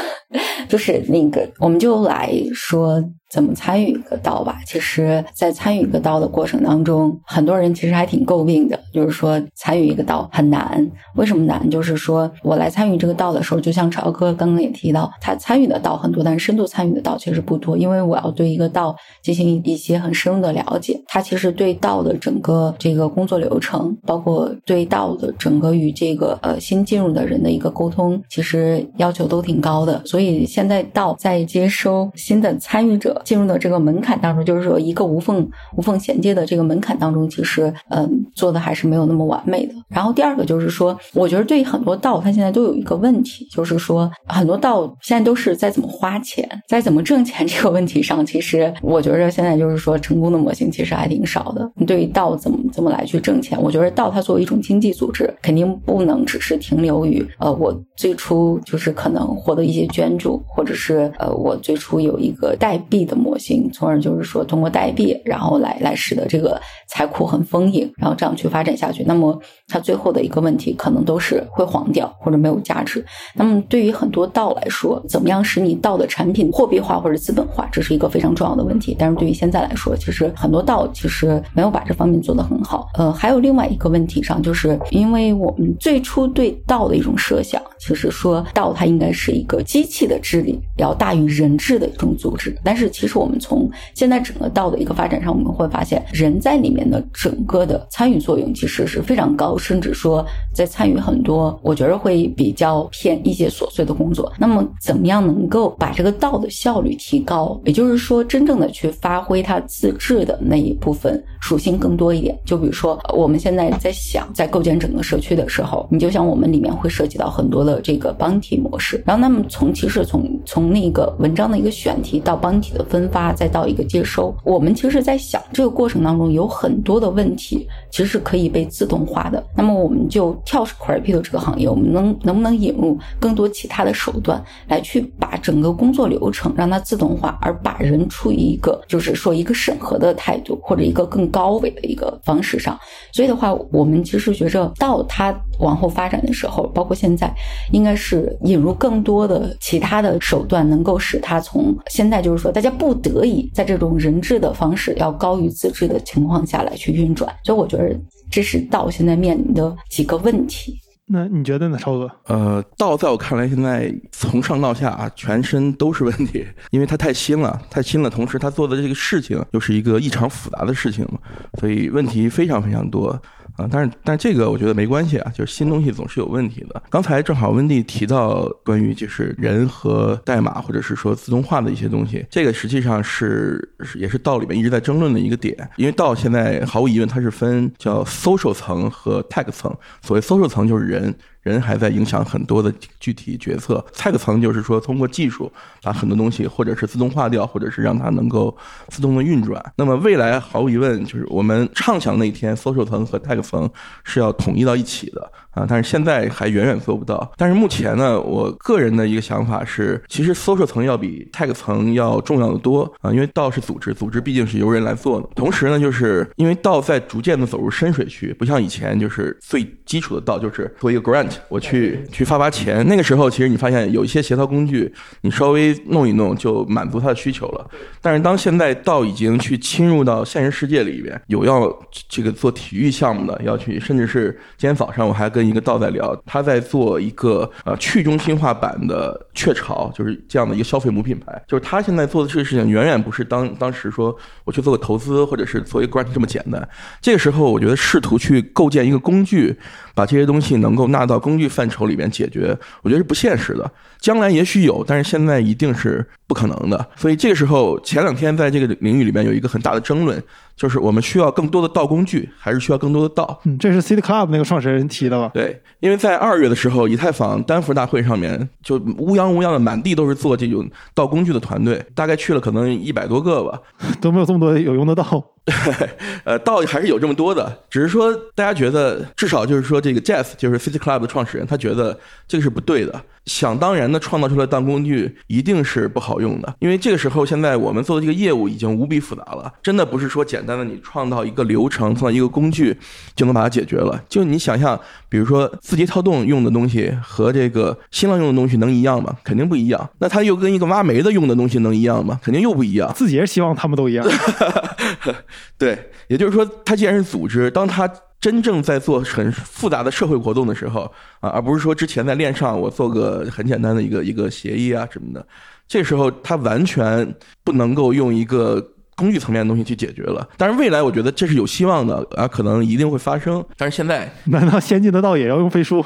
就是那个，我们就来说。怎么参与一个道吧？其实，在参与一个道的过程当中，很多人其实还挺诟病的，就是说参与一个道很难。为什么难？就是说我来参与这个道的时候，就像朝哥刚刚也提到，他参与的道很多，但是深度参与的道其实不多，因为我要对一个道进行一些很深入的了解。他其实对道的整个这个工作流程，包括对道的整个与这个呃新进入的人的一个沟通，其实要求都挺高的。所以现在道在接收新的参与者。进入的这个门槛当中，就是说一个无缝无缝衔接的这个门槛当中，其实嗯做的还是没有那么完美的。然后第二个就是说，我觉得对于很多道，它现在都有一个问题，就是说很多道现在都是在怎么花钱，在怎么挣钱这个问题上，其实我觉得现在就是说成功的模型其实还挺少的。对于道怎么怎么来去挣钱，我觉得道它作为一种经济组织，肯定不能只是停留于呃我最初就是可能获得一些捐助，或者是呃我最初有一个代币的。的模型，从而就是说通过代币，然后来来使得这个财库很丰盈，然后这样去发展下去。那么它最后的一个问题可能都是会黄掉或者没有价值。那么对于很多道来说，怎么样使你道的产品货币化或者资本化，这是一个非常重要的问题。但是对于现在来说，其实很多道其实没有把这方面做得很好。呃，还有另外一个问题上，就是因为我们最初对道的一种设想，其实说道它应该是一个机器的治理要大于人治的一种组织。但是其其实我们从现在整个道的一个发展上，我们会发现人在里面的整个的参与作用其实是非常高，甚至说在参与很多，我觉得会比较偏一些琐碎的工作。那么怎么样能够把这个道的效率提高？也就是说，真正的去发挥它自治的那一部分属性更多一点。就比如说，我们现在在想，在构建整个社区的时候，你就像我们里面会涉及到很多的这个帮体模式。然后，那么从其实从从那个文章的一个选题到帮体的分发，再到一个接收，我们其实在想这个过程当中有很多的问题，其实是可以被自动化的。那么，我们就跳出 crypto 这个行业，我们能能不能引入更多其他的手段来去把整个工作流程让它自动化，而把人处于一个就是说一个审核的态度或者一个更高维的一个方式上。所以的话，我们其实觉着到它往后发展的时候，包括现在，应该是引入更多的其他的手段，能够使它从现在就是说大家不得已在这种人治的方式要高于自治的情况下来去运转。所以我觉得这是道现在面临的几个问题。
那你觉得呢，超哥？
呃，道在我看来，现在从上到下全身都是问题，因为它太新了，太新了。同时，他做的这个事情又是一个异常复杂的事情嘛，所以问题非常非常多。啊，但是但这个我觉得没关系啊，就是新东西总是有问题的。刚才正好温蒂提到关于就是人和代码或者是说自动化的一些东西，这个实际上是也是道里面一直在争论的一个点。因为道现在毫无疑问它是分叫 social 层和 tech 层，所谓 social 层就是人。人还在影响很多的具体决策。tech 层就是说，通过技术把很多东西，或者是自动化掉，或者是让它能够自动的运转。那么未来毫无疑问，就是我们畅想那一天，social 层和 tech 层是要统一到一起的。啊，但是现在还远远做不到。但是目前呢，我个人的一个想法是，其实 social 层要比 tag 层要重要的多啊，因为道是组织，组织毕竟是由人来做的。同时呢，就是因为道在逐渐的走入深水区，不像以前就是最基础的道就是做一个 grant，我去去发发钱。那个时候其实你发现有一些协调工具，你稍微弄一弄就满足他的需求了。但是当现在道已经去侵入到现实世界里边，有要这个做体育项目的，要去，甚至是今天早上我还跟。一个道在聊，他在做一个呃去中心化版的雀巢，就是这样的一个消费母品牌。就是他现在做的这个事情，远远不是当当时说我去做个投资或者是做一个关系这么简单。这个时候，我觉得试图去构建一个工具，把这些东西能够纳到工具范畴里面解决，我觉得是不现实的。将来也许有，但是现在一定是不可能的。所以这个时候，前两天在这个领域里面有一个很大的争论。就是我们需要更多的道工具，还是需要更多的道？
嗯，这是 City Club 那个创始人提的吧？
对，因为在二月的时候，以太坊丹佛大会上面，就乌泱乌泱的满地都是做这种道工具的团队，大概去了可能一百多个吧，
都没有这么多有用的道。
呃，道还是有这么多的，只是说大家觉得，至少就是说这个 Jeff 就是 City Club 的创始人，他觉得这个是不对的。想当然的创造出来当工具一定是不好用的，因为这个时候现在我们做的这个业务已经无比复杂了，真的不是说简单的你创造一个流程、创造一个工具就能把它解决了。就你想象，比如说字节跳动用的东西和这个新浪用的东西能一样吗？肯定不一样。那它又跟一个挖煤的用的东西能一样吗？肯定又不一样。
字节希望他们都一样。
对，也就是说，它既然是组织，当它真正在做很复杂的社会活动的时候啊，而不是说之前在链上我做个很简单的一个一个协议啊什么的，这时候它完全不能够用一个工具层面的东西去解决了。但是未来我觉得这是有希望的啊，可能一定会发生。但是现在，
难道先进的道也要用飞书？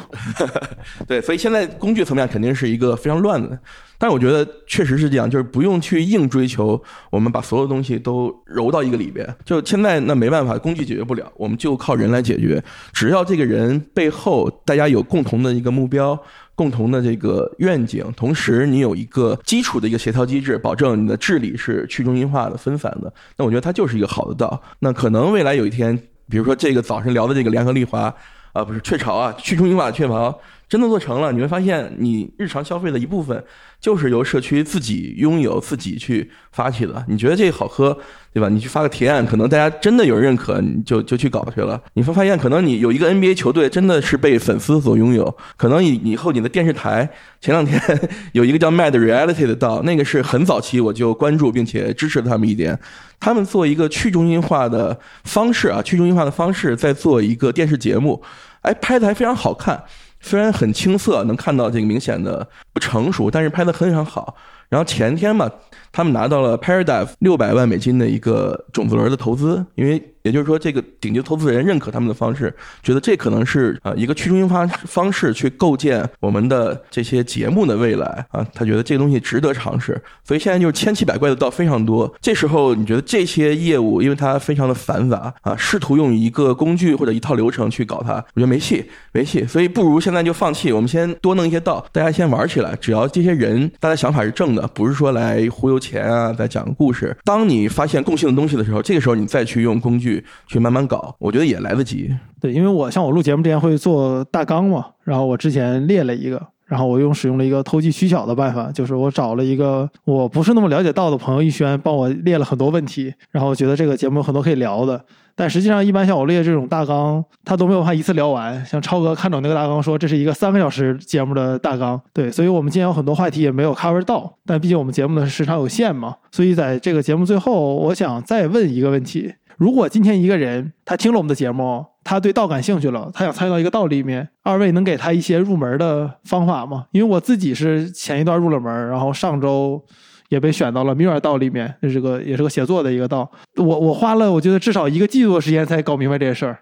对，所以现在工具层面肯定是一个非常乱的。但是我觉得确实是这样，就是不用去硬追求，我们把所有东西都揉到一个里边。就现在那没办法，工具解决不了，我们就靠人来解决。只要这个人背后大家有共同的一个目标、共同的这个愿景，同时你有一个基础的一个协调机制，保证你的治理是去中心化的、分散的，那我觉得它就是一个好的道。那可能未来有一天，比如说这个早晨聊的这个联合利华啊，不是雀巢啊，去中心化雀巢。真的做成了，你会发现你日常消费的一部分就是由社区自己拥有、自己去发起的。你觉得这个好喝，对吧？你去发个提案，可能大家真的有人认可，你就就去搞去了。你会发现，可能你有一个 NBA 球队真的是被粉丝所拥有，可能以以后你的电视台前两天 有一个叫 Mad Reality 的道，那个是很早期我就关注并且支持他们一点。他们做一个去中心化的方式啊，去中心化的方式在做一个电视节目，哎，拍的还非常好看。虽然很青涩，能看到这个明显的不成熟，但是拍的非常好。然后前天嘛，他们拿到了 Paradigm 六百万美金的一个种子轮的投资，因为。也就是说，这个顶级投资人认可他们的方式，觉得这可能是啊一个去中心化方式去构建我们的这些节目的未来啊，他觉得这个东西值得尝试，所以现在就是千奇百怪的道非常多。这时候你觉得这些业务，因为它非常的繁杂啊，试图用一个工具或者一套流程去搞它，我觉得没戏，没戏。所以不如现在就放弃，我们先多弄一些道，大家先玩起来。只要这些人大家想法是正不是说来忽悠钱啊，再讲个故事。当你发现共性的东西的时候，这个时候你再去用工具。去慢慢搞，我觉得也来得及。
对，因为我像我录节目之前会做大纲嘛，然后我之前列了一个，然后我用使用了一个投机取巧的办法，就是我找了一个我不是那么了解到的朋友一轩，帮我列了很多问题，然后觉得这个节目有很多可以聊的。但实际上，一般像我列这种大纲，他都没有办法一次聊完。像超哥看懂那个大纲，说这是一个三个小时节目的大纲。对，所以我们今天有很多话题也没有 cover 到。但毕竟我们节目的时长有限嘛，所以在这个节目最后，我想再问一个问题。如果今天一个人他听了我们的节目，他对道感兴趣了，他想参与到一个道里面，二位能给他一些入门的方法吗？因为我自己是前一段入了门，然后上周也被选到了米尔道里面，这是个也是个写作的一个道。我我花了我觉得至少一个季度的时间才搞明白这些事儿，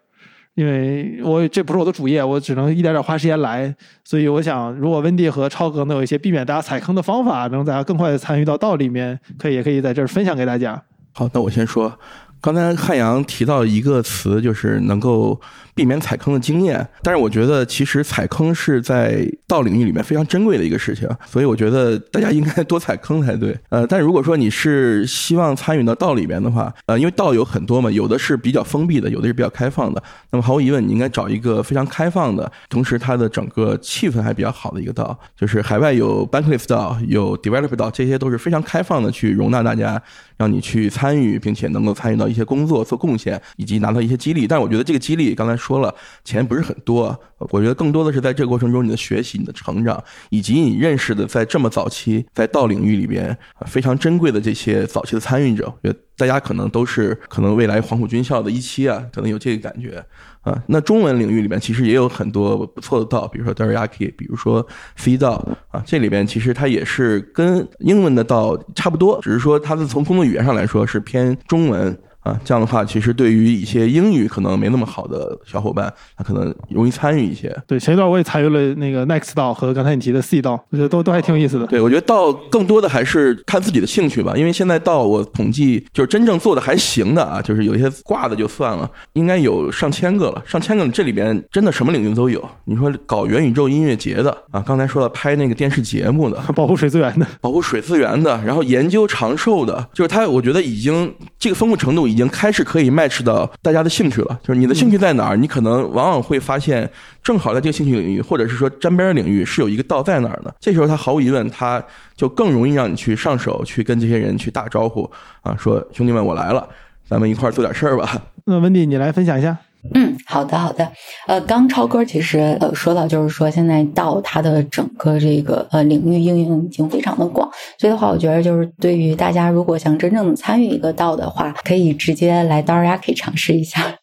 因为我这不是我的主业，我只能一点点花时间来。所以我想，如果温蒂和超哥能有一些避免大家踩坑的方法，能大家更快的参与到道里面，可以也可以在这儿分享给大家。
好，那我先说。刚才汉阳提到一个词，就是能够。避免踩坑的经验，但是我觉得其实踩坑是在道领域里面非常珍贵的一个事情，所以我觉得大家应该多踩坑才对。呃，但如果说你是希望参与到道里面的话，呃，因为道有很多嘛，有的是比较封闭的，有的是比较开放的。那么毫无疑问，你应该找一个非常开放的，同时它的整个气氛还比较好的一个道，就是海外有 Bankless 道，有 Developer 道，这些都是非常开放的，去容纳大家，让你去参与，并且能够参与到一些工作做贡献，以及拿到一些激励。但我觉得这个激励刚才。说了，钱不是很多，我觉得更多的是在这个过程中你的学习、你的成长，以及你认识的在这么早期在道领域里边非常珍贵的这些早期的参与者，我觉得大家可能都是可能未来黄埔军校的一期啊，可能有这个感觉啊。那中文领域里面其实也有很多不错的道，比如说 Daryaki，比如说 C 道啊，这里边其实它也是跟英文的道差不多，只是说它是从工作语言上来说是偏中文。啊，这样的话，其实对于一些英语可能没那么好的小伙伴，他可能容易参与一些。
对，前一段我也参与了那个 Next 道和刚才你提的 C 道，我觉得都都还挺有意思的。
对，我觉得道更多的还是看自己的兴趣吧，因为现在道我统计就是真正做的还行的啊，就是有一些挂的就算了，应该有上千个了，上千个这里边真的什么领域都有。你说搞元宇宙音乐节的啊，刚才说了拍那个电视节目的，
保护水资源的，
保护水资源的，然后研究长寿的，就是他，我觉得已经这个丰富程度。已已经开始可以 match 到大家的兴趣了，就是你的兴趣在哪儿，你可能往往会发现，正好在这个兴趣领域，或者是说沾边领域是有一个道在哪儿的。这时候他毫无疑问，他就更容易让你去上手，去跟这些人去打招呼啊，说兄弟们我来了，咱们一块儿做点事儿吧。
那温迪，你来分享一下。
嗯，好的，好的。呃，刚超哥其实呃说到，就是说现在道它的整个这个呃领域应用已经非常的广，所以的话，我觉得就是对于大家如果想真正参与一个道的话，可以直接来 d a r a k 尝试一下。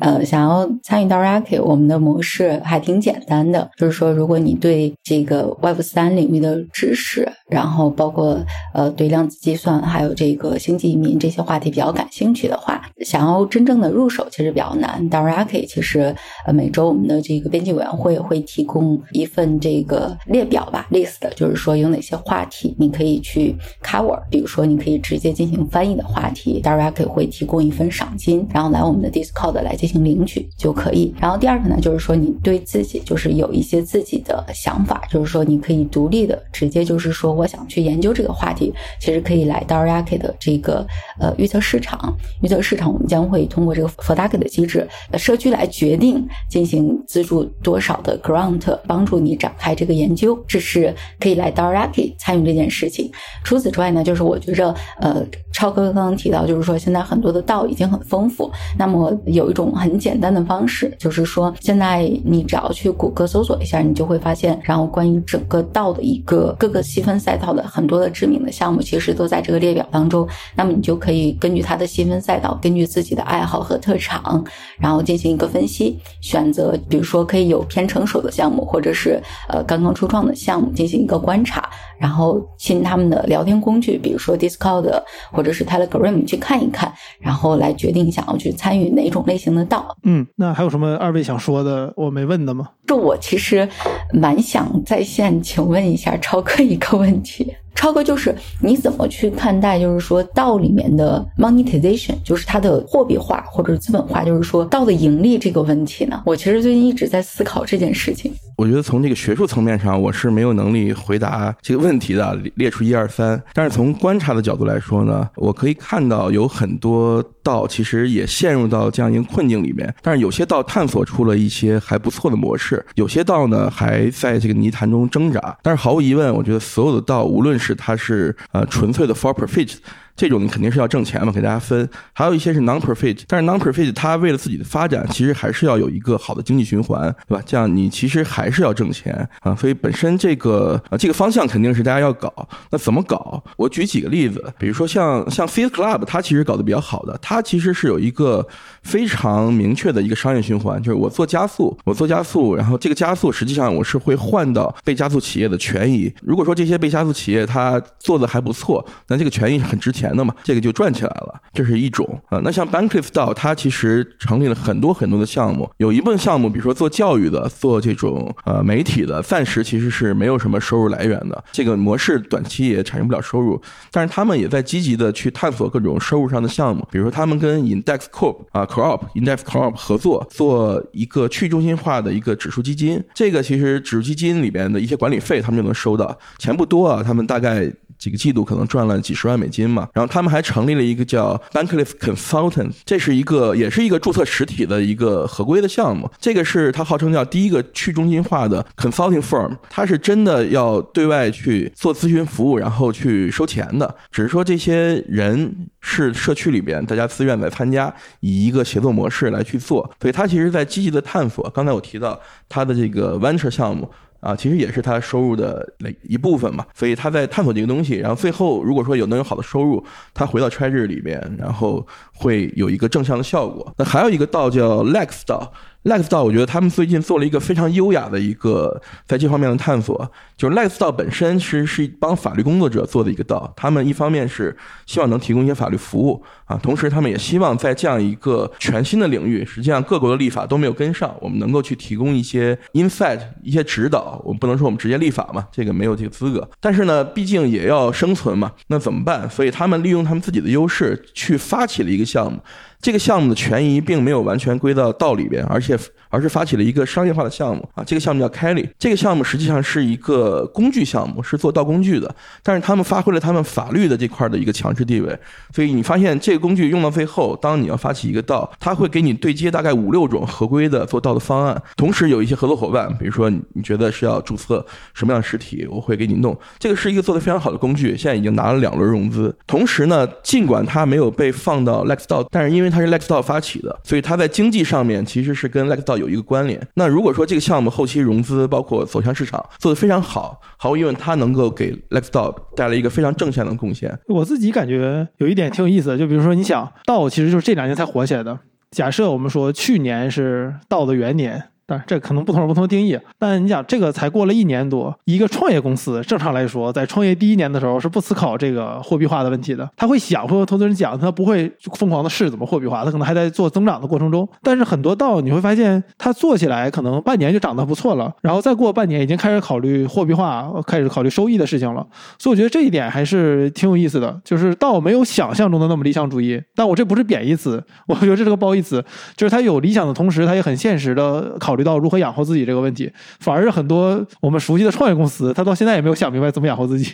呃，想要参与到 Raki，我们的模式还挺简单的，就是说，如果你对这个 Web 三领域的知识，然后包括呃对量子计算还有这个星际移民这些话题比较感兴趣的话，想要真正的入手其实比较难。到 Raki，其实呃每周我们的这个编辑委员会会提供一份这个列表吧，list，就是说有哪些话题你可以去 cover，比如说你可以直接进行翻译的话题 d a r a k 会提供一份赏金，然后来我们的 Discord 来。进行领取就可以。然后第二个呢，就是说你对自己就是有一些自己的想法，就是说你可以独立的直接就是说我想去研究这个话题，其实可以来 DARAKI 的这个呃预测市场。预测市场，我们将会通过这个 f o d a k 的机制，社区来决定进行资助多少的 grant，帮助你展开这个研究。这是可以来 d a r a k i 参与这件事情。除此之外呢，就是我觉着，呃，超哥刚刚提到，就是说现在很多的道已经很丰富。那么有一种很简单的方式，就是说现在你只要去谷歌搜索一下，你就会发现，然后关于整个道的一个各个细分赛道的很多的知名的项目，其实都在这个列表当中。那么你就可以根据它的细分赛道，根据自己的爱好和特长，然后进行一个分析，选择比如说可以有偏成熟的项目，或者是呃刚刚初创的项目进行一个观察，然后进他们的聊天工具，比如说 Discord 或者是 Telegram 去看一看，然后来决定想要去参与哪种类型的道。
嗯，那还有什么二位想说的我没问的吗？
就我其实蛮想在线请问一下超哥一个问题。超哥，就是你怎么去看待，就是说道里面的 monetization，就是它的货币化或者资本化，就是说道的盈利这个问题呢？我其实最近一直在思考这件事情。
我觉得从这个学术层面上，我是没有能力回答这个问题的，列出一二三。但是从观察的角度来说呢，我可以看到有很多道其实也陷入到这样一个困境里面。但是有些道探索出了一些还不错的模式，有些道呢还在这个泥潭中挣扎。但是毫无疑问，我觉得所有的道，无论是是它是呃纯粹的 for profit。这种你肯定是要挣钱嘛，给大家分。还有一些是 non-profit，但是 non-profit 它为了自己的发展，其实还是要有一个好的经济循环，对吧？这样你其实还是要挣钱啊。所以本身这个这个方向肯定是大家要搞。那怎么搞？我举几个例子，比如说像像 f i t Club，它其实搞得比较好的，它其实是有一个非常明确的一个商业循环，就是我做加速，我做加速，然后这个加速实际上我是会换到被加速企业的权益。如果说这些被加速企业它做的还不错，那这个权益是很值钱。钱的嘛，这个就赚起来了，这是一种啊。那像 Bankliff 道，它其实成立了很多很多的项目，有一部分项目，比如说做教育的，做这种呃媒体的，暂时其实是没有什么收入来源的，这个模式短期也产生不了收入。但是他们也在积极的去探索各种收入上的项目，比如说他们跟 Index Corp 啊 Crop Index Crop 合作，做一个去中心化的一个指数基金。这个其实指数基金里边的一些管理费，他们就能收到，钱不多啊，他们大概。几个季度可能赚了几十万美金嘛，然后他们还成立了一个叫 Bankliff Consultant，这是一个也是一个注册实体的一个合规的项目。这个是它号称叫第一个去中心化的 consulting firm，它是真的要对外去做咨询服务，然后去收钱的。只是说这些人是社区里边大家自愿在参加，以一个协作模式来去做，所以它其实在积极的探索。刚才我提到它的这个 venture 项目。啊，其实也是他收入的那一部分嘛，所以他在探索这个东西，然后最后如果说有能有好的收入，他回到 Treasury 里边，然后会有一个正向的效果。那还有一个道叫 Lex 道。Lex 道，我觉得他们最近做了一个非常优雅的一个在这方面的探索。就是 Lex 道本身其实是帮法律工作者做的一个道，他们一方面是希望能提供一些法律服务啊，同时他们也希望在这样一个全新的领域，实际上各国的立法都没有跟上，我们能够去提供一些 insight、一些指导。我们不能说我们直接立法嘛，这个没有这个资格。但是呢，毕竟也要生存嘛，那怎么办？所以他们利用他们自己的优势去发起了一个项目。这个项目的权益并没有完全归到道里边，而且而是发起了一个商业化的项目啊。这个项目叫 Kelly，这个项目实际上是一个工具项目，是做道工具的。但是他们发挥了他们法律的这块的一个强势地位，所以你发现这个工具用到最后，当你要发起一个道，他会给你对接大概五六种合规的做道的方案，同时有一些合作伙伴，比如说你觉得是要注册什么样的实体，我会给你弄。这个是一个做的非常好的工具，现在已经拿了两轮融资。同时呢，尽管它没有被放到 Lex 道，但是因为它是 LEXDO 发起的，所以它在经济上面其实是跟 LEXDO 有一个关联。那如果说这个项目后期融资，包括走向市场做得非常好，毫无疑问，它能够给 LEXDO 带来一个非常正向的贡献。
我自己感觉有一点挺有意思的，就比如说你想道其实就是这两年才火起来的。假设我们说去年是道的元年。但这可能不同有不同的定义。但你讲这个才过了一年多，一个创业公司正常来说，在创业第一年的时候是不思考这个货币化的问题的。他会想，会和投资人讲，他不会疯狂的试怎么货币化，他可能还在做增长的过程中。但是很多道你会发现，他做起来可能半年就涨得不错了，然后再过半年已经开始考虑货币化，开始考虑收益的事情了。所以我觉得这一点还是挺有意思的，就是道没有想象中的那么理想主义。但我这不是贬义词，我觉得这是个褒义词，就是他有理想的同时，他也很现实的考。考虑到如何养活自己这个问题，反而是很多我们熟悉的创业公司，他到现在也没有想明白怎么养活自己。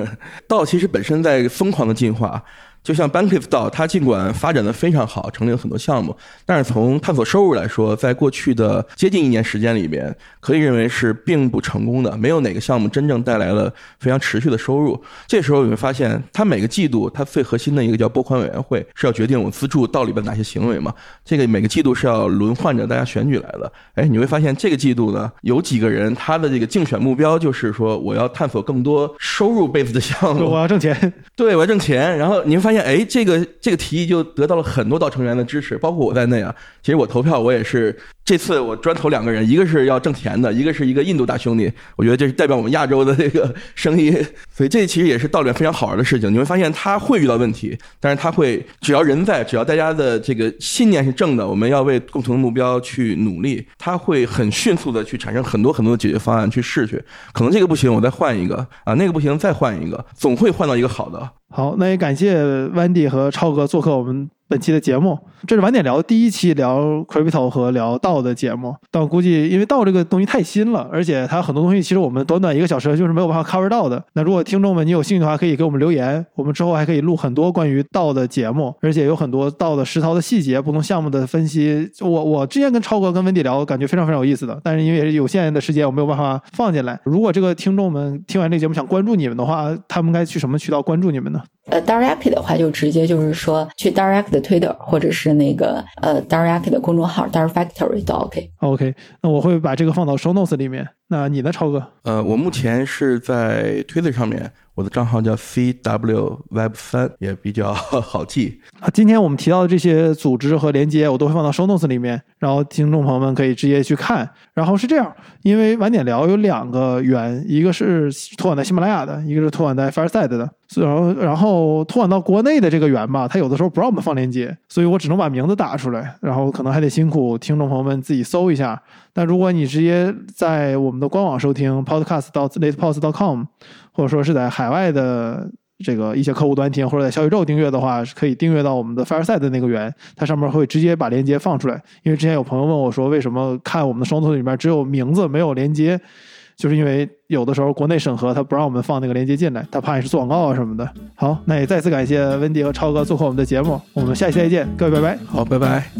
道其实本身在疯狂的进化。就像 Bancliff 道，它尽管发展的非常好，成立了很多项目，但是从探索收入来说，在过去的接近一年时间里边，可以认为是并不成功的，没有哪个项目真正带来了非常持续的收入。这时候你会发现，它每个季度它最核心的一个叫拨款委员会是要决定我资助到里边哪些行为嘛？这个每个季度是要轮换着大家选举来的。哎，你会发现这个季度呢，有几个人他的这个竞选目标就是说我要探索更多收入 base 的项目，
我要挣钱，
对，我要挣钱。然后你会发现，发现哎，这个这个提议就得到了很多道成员的支持，包括我在内啊。其实我投票，我也是这次我专投两个人，一个是要挣钱的，一个是一个印度大兄弟。我觉得这是代表我们亚洲的这个声音，所以这其实也是道里面非常好玩的事情。你会发现他会遇到问题，但是他会只要人在，只要大家的这个信念是正的，我们要为共同的目标去努力，他会很迅速的去产生很多很多的解决方案去试去。可能这个不行，我再换一个啊，那个不行，再换一个，总会换到一个好的。
好，那也感谢 Wendy 和超哥做客我们。本期的节目，这是晚点聊第一期聊 crypto 和聊道的节目。但我估计，因为道这个东西太新了，而且它很多东西其实我们短短一个小时就是没有办法 cover 到的。那如果听众们你有兴趣的话，可以给我们留言，我们之后还可以录很多关于道的节目，而且有很多道的实操的细节、不同项目的分析。我我之前跟超哥跟温迪聊，感觉非常非常有意思的。但是因为有限的时间，我没有办法放进来。如果这个听众们听完这个节目想关注你们的话，他们该去什么渠道关注你们呢？
呃，Direct 的话就直接就是说去 Direct 的 Twitter 或者是那个呃 Direct 的公众号 Direct Factory 都 OK。
OK，那我会把这个放到 Show Notes 里面。那你呢，超哥？
呃，我目前是在 Twitter 上面，我的账号叫 CW Web 三，也比较 好记。
啊，今天我们提到的这些组织和连接，我都会放到 Show Notes 里面，然后听众朋友们可以直接去看。然后是这样，因为晚点聊有两个源，一个是托管在喜马拉雅的，一个是托管在 Fireside 的。然后，然后托管到国内的这个源吧，它有的时候不让我们放链接，所以我只能把名字打出来，然后可能还得辛苦听众朋友们自己搜一下。但如果你直接在我们的官网收听 podcast 到 latepost.com，或者说是在海外的这个一些客户端听，或者在小宇宙订阅的话，是可以订阅到我们的 Fireside 的那个源，它上面会直接把链接放出来。因为之前有朋友问我说，为什么看我们的双头里面只有名字没有链接？就是因为有的时候国内审核他不让我们放那个链接进来，他怕你是做广告啊什么的。好，那也再次感谢温迪和超哥做客我们的节目，我们下期再见，各位拜拜。
好，拜拜。